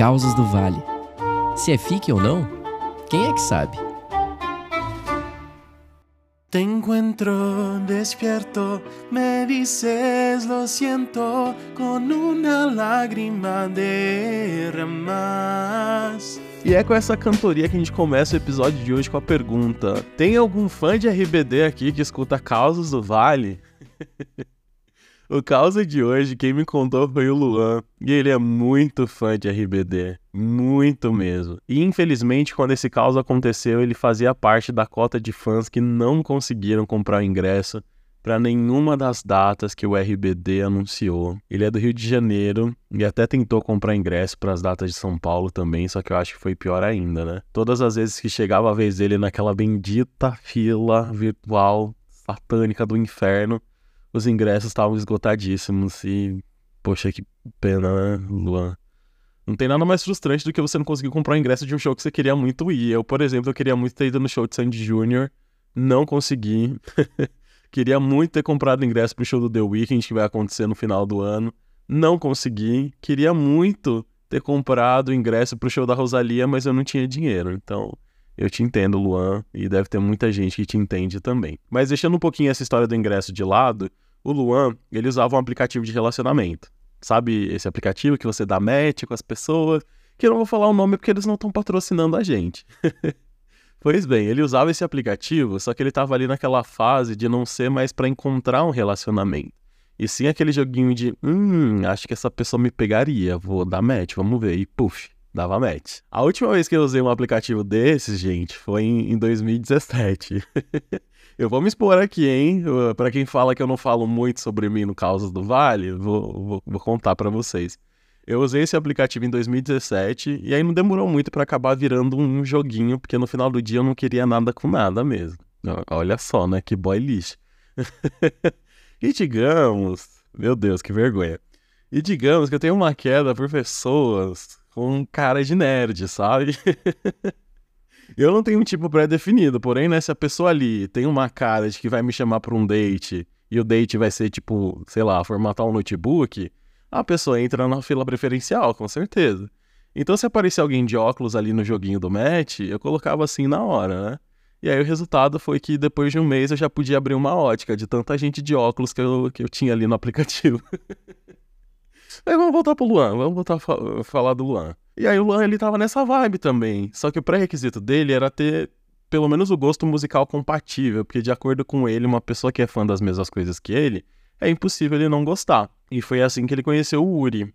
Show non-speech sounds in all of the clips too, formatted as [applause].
Causas do Vale. Se é fique ou não, quem é que sabe? Te encuentro despierto, me dices lo siento, con una lágrima derramas. E é com essa cantoria que a gente começa o episódio de hoje com a pergunta: Tem algum fã de RBD aqui que escuta Causas do Vale? [laughs] O causa de hoje, quem me contou foi o Luan. E ele é muito fã de RBD. Muito mesmo. E infelizmente, quando esse caos aconteceu, ele fazia parte da cota de fãs que não conseguiram comprar o ingresso para nenhuma das datas que o RBD anunciou. Ele é do Rio de Janeiro e até tentou comprar ingresso para as datas de São Paulo também, só que eu acho que foi pior ainda, né? Todas as vezes que chegava a vez dele naquela bendita fila virtual satânica do inferno, os ingressos estavam esgotadíssimos e, poxa, que pena, né, Luan? Não tem nada mais frustrante do que você não conseguir comprar o ingresso de um show que você queria muito ir. Eu, por exemplo, eu queria muito ter ido no show de Sandy Jr., não consegui. [laughs] queria muito ter comprado ingresso pro show do The Weeknd que vai acontecer no final do ano. Não consegui. Queria muito ter comprado ingresso pro show da Rosalia, mas eu não tinha dinheiro. Então, eu te entendo, Luan, e deve ter muita gente que te entende também. Mas deixando um pouquinho essa história do ingresso de lado, o Luan, ele usava um aplicativo de relacionamento. Sabe esse aplicativo que você dá match com as pessoas? Que eu não vou falar o nome porque eles não estão patrocinando a gente. [laughs] pois bem, ele usava esse aplicativo, só que ele estava ali naquela fase de não ser mais para encontrar um relacionamento. E sim aquele joguinho de, hum, acho que essa pessoa me pegaria, vou dar match, vamos ver. E puf, dava match. A última vez que eu usei um aplicativo desses, gente, foi em, 2017. [laughs] eu vou me expor aqui, hein? Para quem fala que eu não falo muito sobre mim no Causas do Vale, vou, vou, vou contar para vocês. Eu usei esse aplicativo em 2017 e aí não demorou muito para acabar virando um joguinho, porque no final do dia eu não queria nada com nada mesmo. Olha só, né? Que boy lixo. [laughs] e digamos, meu Deus, que vergonha. E digamos que eu tenho uma queda por pessoas com cara de nerd, sabe? [laughs] eu não tenho um tipo pré-definido, porém, né, se a pessoa ali tem uma cara de que vai me chamar para um date e o date vai ser tipo, sei lá, formatar um notebook, a pessoa entra na fila preferencial, com certeza. Então, se aparecer alguém de óculos ali no joguinho do match, eu colocava assim na hora, né? E aí o resultado foi que depois de um mês eu já podia abrir uma ótica de tanta gente de óculos que eu, que eu tinha ali no aplicativo. [laughs] Aí vamos voltar pro Luan, vamos voltar a fa falar do Luan. E aí o Luan, ele tava nessa vibe também. Só que o pré-requisito dele era ter pelo menos o gosto musical compatível, porque de acordo com ele, uma pessoa que é fã das mesmas coisas que ele, é impossível ele não gostar. E foi assim que ele conheceu o Uri.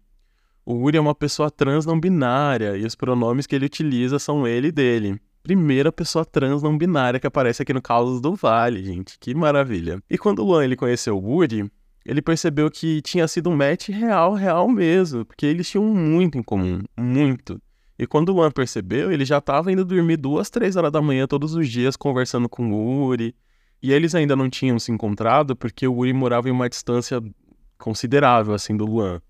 O Uri é uma pessoa trans não binária e os pronomes que ele utiliza são ele e dele. Primeira pessoa trans não binária que aparece aqui no Caos do Vale, gente. Que maravilha. E quando o Luan ele conheceu o Uri, ele percebeu que tinha sido um match real, real mesmo, porque eles tinham muito em comum, muito. E quando o Luan percebeu, ele já estava indo dormir duas, três horas da manhã todos os dias conversando com o Uri. E eles ainda não tinham se encontrado porque o Uri morava em uma distância considerável, assim, do Luan.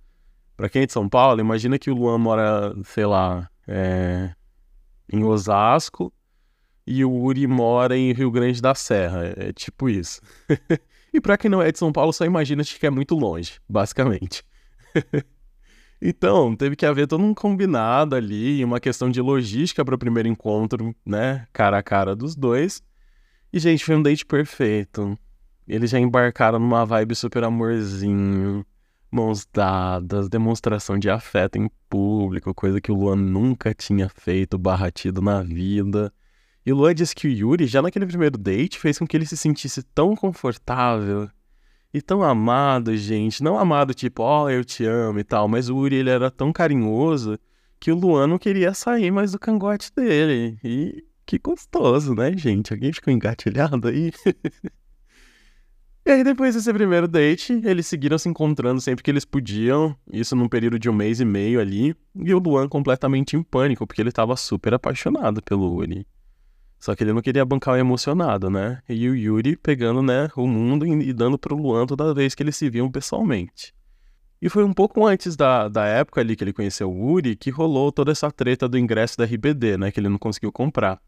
Para quem é de São Paulo, imagina que o Luan mora, sei lá, é... em Osasco e o Uri mora em Rio Grande da Serra. É, é tipo isso. [laughs] E para quem não é de São Paulo, só imagina que é muito longe, basicamente. [laughs] então, teve que haver todo um combinado ali, uma questão de logística para o primeiro encontro, né? Cara a cara dos dois. E, gente, foi um date perfeito. Eles já embarcaram numa vibe super amorzinho, mãos dadas, demonstração de afeto em público, coisa que o Luan nunca tinha feito, barratido na vida. E o Luan disse que o Yuri, já naquele primeiro date, fez com que ele se sentisse tão confortável e tão amado, gente. Não amado tipo, ó, oh, eu te amo e tal, mas o Yuri, ele era tão carinhoso que o Luan não queria sair mais do cangote dele. E que gostoso, né, gente? Alguém ficou engatilhado aí? [laughs] e aí, depois desse primeiro date, eles seguiram se encontrando sempre que eles podiam, isso num período de um mês e meio ali, e o Luan completamente em pânico, porque ele estava super apaixonado pelo Yuri. Só que ele não queria bancar o emocionado, né? E o Yuri pegando, né, o mundo e dando pro Luan toda vez que eles se viam pessoalmente. E foi um pouco antes da, da época ali que ele conheceu o Uri que rolou toda essa treta do ingresso da RBD, né? Que ele não conseguiu comprar.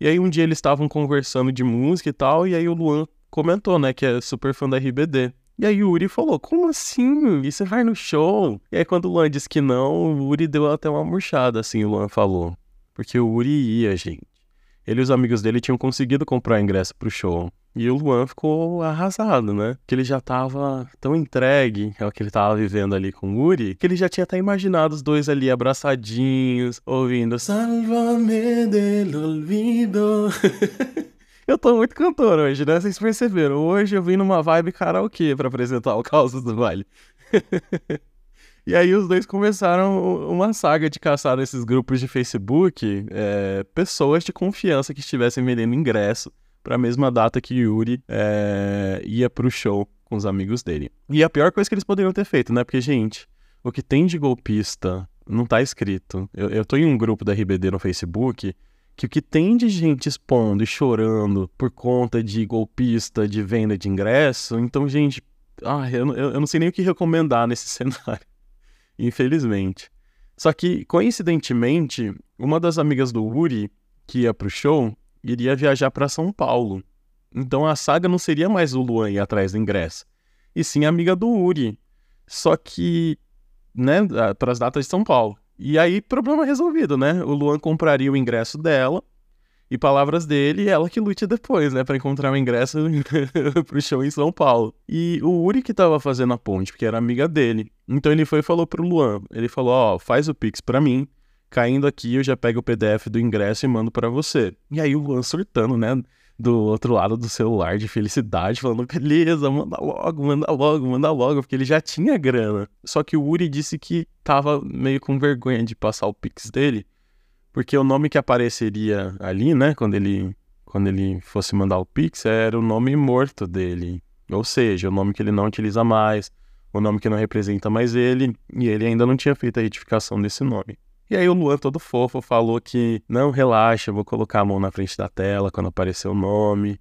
E aí um dia eles estavam conversando de música e tal, e aí o Luan comentou, né, que é super fã da RBD. E aí o Uri falou, como assim? E você vai no show? E aí quando o Luan disse que não, o Uri deu até uma murchada, assim, o Luan falou. Porque o Uri ia, gente. Ele e os amigos dele tinham conseguido comprar ingresso pro show. E o Luan ficou arrasado, né? Que ele já tava tão entregue ao que ele tava vivendo ali com o Uri, que ele já tinha até imaginado os dois ali abraçadinhos, ouvindo Salva-me del olvido. [laughs] eu tô muito cantor hoje, né? Vocês perceberam? Hoje eu vim numa vibe karaokê pra apresentar o Causas do Vale. [laughs] E aí os dois começaram uma saga de caçar nesses grupos de Facebook é, pessoas de confiança que estivessem vendendo ingresso para a mesma data que Yuri é, ia pro show com os amigos dele. E a pior coisa que eles poderiam ter feito, né? Porque, gente, o que tem de golpista não tá escrito. Eu, eu tô em um grupo da RBD no Facebook que o que tem de gente expondo e chorando por conta de golpista, de venda de ingresso, então, gente, ah, eu, eu, eu não sei nem o que recomendar nesse [laughs] cenário. Infelizmente. Só que, coincidentemente, uma das amigas do Uri, que ia pro show, iria viajar para São Paulo. Então a saga não seria mais o Luan ir atrás do ingresso, e sim a amiga do Uri. Só que, né, para as datas de São Paulo. E aí, problema resolvido, né? O Luan compraria o ingresso dela, e palavras dele, ela que lute depois, né, para encontrar o um ingresso [laughs] pro show em São Paulo. E o Uri que tava fazendo a ponte, porque era amiga dele. Então ele foi e falou pro Luan, ele falou, ó, oh, faz o Pix para mim, caindo aqui eu já pego o PDF do ingresso e mando para você. E aí o Luan surtando, né, do outro lado do celular de felicidade, falando, beleza, manda logo, manda logo, manda logo, porque ele já tinha grana. Só que o Uri disse que tava meio com vergonha de passar o Pix dele, porque o nome que apareceria ali, né, quando ele, quando ele fosse mandar o Pix, era o nome morto dele. Ou seja, o nome que ele não utiliza mais, o nome que não representa mais ele, e ele ainda não tinha feito a retificação desse nome. E aí o Luan, todo fofo, falou que não, relaxa, vou colocar a mão na frente da tela quando aparecer o nome,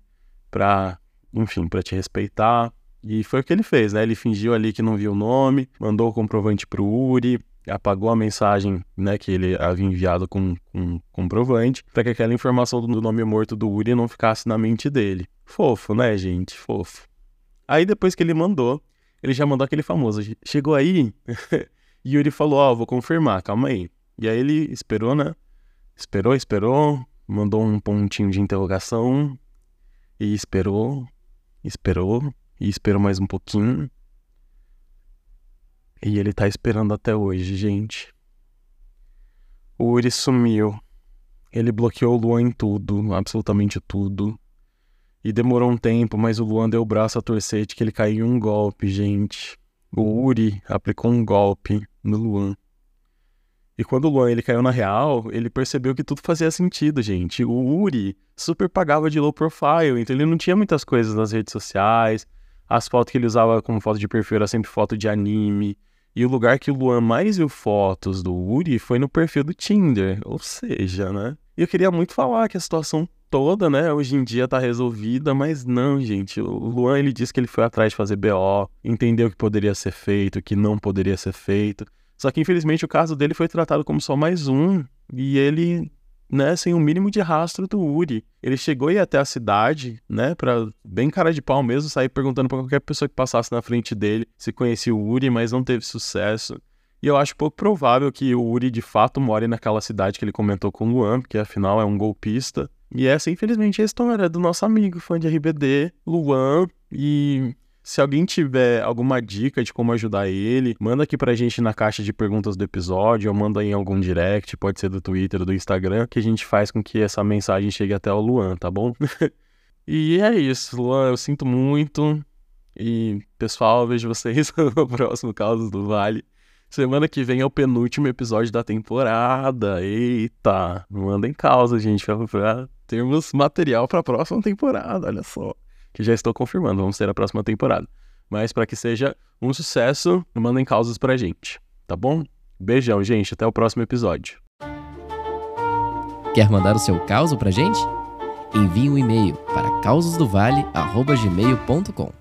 pra, enfim, pra te respeitar. E foi o que ele fez, né? Ele fingiu ali que não viu o nome, mandou o comprovante pro Uri, apagou a mensagem né, que ele havia enviado com, com comprovante, para que aquela informação do nome morto do Uri não ficasse na mente dele. Fofo, né, gente? Fofo. Aí depois que ele mandou, ele já mandou aquele famoso. Chegou aí, [laughs] Yuri falou: Ó, oh, vou confirmar, calma aí. E aí ele esperou, né? Esperou, esperou, mandou um pontinho de interrogação e esperou, esperou e esperou mais um pouquinho. E ele tá esperando até hoje, gente. O Uri sumiu. Ele bloqueou o Luan em tudo, absolutamente tudo. E demorou um tempo, mas o Luan deu o braço a torcer de que ele caiu em um golpe, gente. O Uri aplicou um golpe no Luan. E quando o Luan ele caiu na real, ele percebeu que tudo fazia sentido, gente. O Uri super pagava de low profile, então ele não tinha muitas coisas nas redes sociais. As fotos que ele usava como foto de perfil era sempre foto de anime. E o lugar que o Luan mais viu fotos do Uri foi no perfil do Tinder. Ou seja, né? E eu queria muito falar que a situação toda, né, hoje em dia tá resolvida, mas não, gente. O Luan ele disse que ele foi atrás de fazer BO, entendeu o que poderia ser feito, o que não poderia ser feito. Só que infelizmente o caso dele foi tratado como só mais um e ele, né, sem o um mínimo de rastro do Uri. Ele chegou aí até a cidade, né, para bem cara de pau mesmo, sair perguntando para qualquer pessoa que passasse na frente dele se conhecia o Uri, mas não teve sucesso. E eu acho pouco provável que o Uri de fato more naquela cidade que ele comentou com o Luan, porque afinal é um golpista. E essa, infelizmente, é a história do nosso amigo fã de RBD, Luan. E se alguém tiver alguma dica de como ajudar ele, manda aqui pra gente na caixa de perguntas do episódio, ou manda em algum direct, pode ser do Twitter do Instagram, que a gente faz com que essa mensagem chegue até o Luan, tá bom? [laughs] e é isso, Luan, eu sinto muito. E, pessoal, vejo vocês [laughs] no próximo Causas do Vale. Semana que vem é o penúltimo episódio da temporada. Eita, mandem causa, gente, pra termos material pra próxima temporada, olha só que já estou confirmando, vamos ter a próxima temporada. Mas para que seja um sucesso, mandem causas pra gente, tá bom? Beijão, gente, até o próximo episódio. Quer mandar o seu caos pra gente? Envie um e-mail para causasdovale@gmail.com.